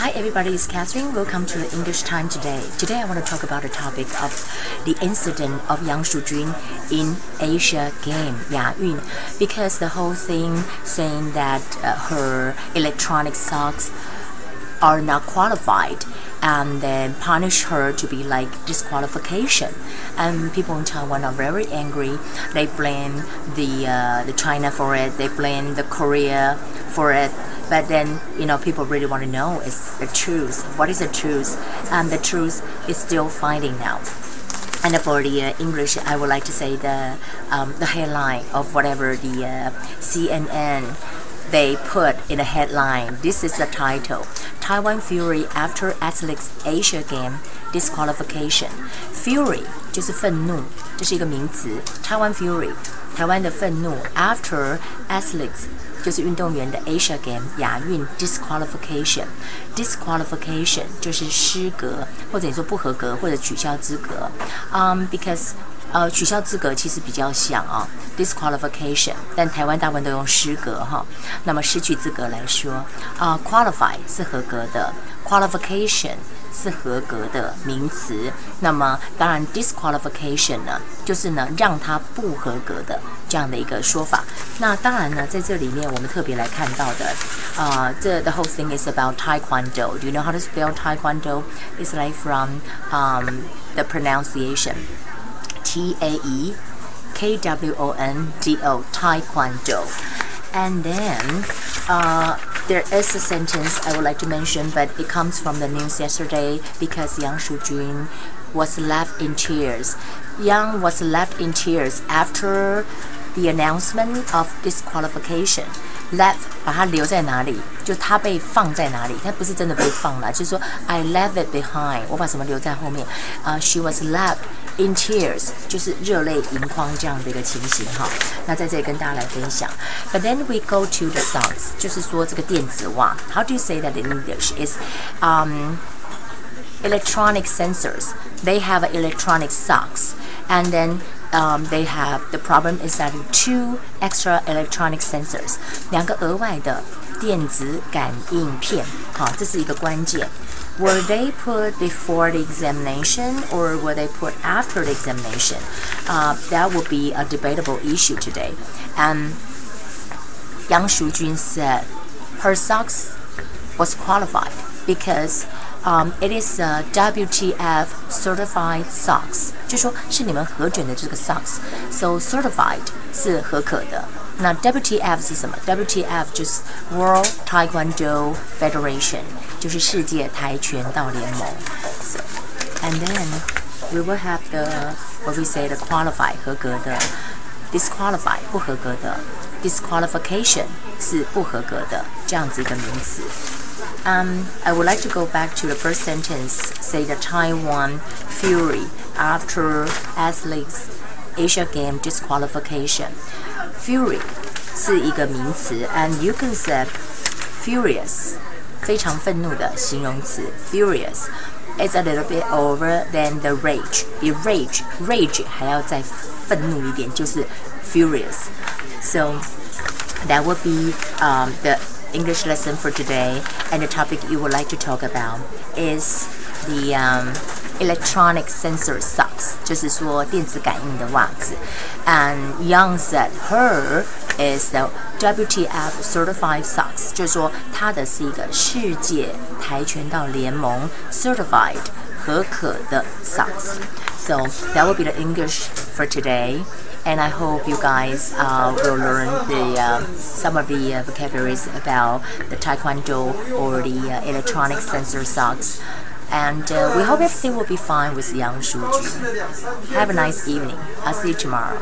Hi everybody, it's Catherine. Welcome to the English Time today. Today I want to talk about the topic of the incident of Yang Shujun in Asia Game, Yun, because the whole thing saying that uh, her electronic socks are not qualified and then punish her to be like disqualification. And people in Taiwan are very angry. They blame the uh, the China for it. They blame the Korea for it But then you know people really want to know is the truth. What is the truth? And the truth is still finding now. And for the uh, English, I would like to say the um, the headline of whatever the uh, CNN they put in the headline. This is the title Taiwan Fury after Athletics Asia Game disqualification. Fury 就是愤怒，这是一个名词。Taiwan Fury，台湾的愤怒。After Athletics 就是运动员的 Asia Game 亚运 disqualification。disqualification 就是失格，或者你说不合格或者取消资格。Um, because 呃，取消资格其实比较像啊，disqualification，但台湾大部分都用失格哈。那么失去资格来说，啊，qualify 是合格的，qualification 是合格的名词。那么当然，disqualification 呢，就是呢让它不合格的这样的一个说法。那当然呢，在这里面我们特别来看到的，啊，这 the whole thing is about taekwondo. Do you know how to spell taekwondo? It's like from um the pronunciation. T A E K W O N D O Taekwondo. And then uh, there is a sentence I would like to mention, but it comes from the news yesterday because Yang Shujun was left in tears. Yang was left in tears after the announcement of disqualification. Left 把它留在哪里？就它被放在哪里？它不是真的被放了，就是说 I left it behind。我把什么留在后面？啊、uh,，She was left in tears，就是热泪盈眶这样的一个情形哈。那在这里跟大家来分享。But then we go to the socks，就是说这个电子袜。How do you say that in English? Is um electronic sensors. They have electronic socks, and then um, they have the problem is that two extra electronic sensors，两个额外的 电子感应片，好，这是一个关键。Were they put before the examination or were they put after the examination? Uh, that would be a debatable issue today. And Yang Shujun said her socks was qualified because um, it is a WTF certified socks，就说是你们核准的这个 socks。So certified 是合可的。那 WTF 是什么？WTF 就是 World Taekwondo Federation，就是世界跆拳道联盟。So and then we will have the what we say the qualify 合格的，disqualify 不合格的，disqualification 是不合格的这样子一个名词。 um, I would like to go back to the first sentence, say the Taiwan Fury after athletes Asia Game disqualification. Fury 是一个名词，and you can say furious，非常愤怒的形容词，furious。It's a little bit over than the rage，比 rage rage 还要再愤怒一点，就是 furious。So that would be um, the English lesson for today, and the topic you would like to talk about is the um, electronic sensor socks，就是说电子感应的袜子。And Young said her is the WTF certified socks，就是说它的是一个世界跆拳道联盟 certified 合可的 socks。So that will be the English for today and I hope you guys uh, will learn the uh, some of the uh, vocabularies about the Taekwondo or the uh, electronic sensor socks. And uh, we hope everything will be fine with Yang Shuju. Have a nice evening. I'll see you tomorrow.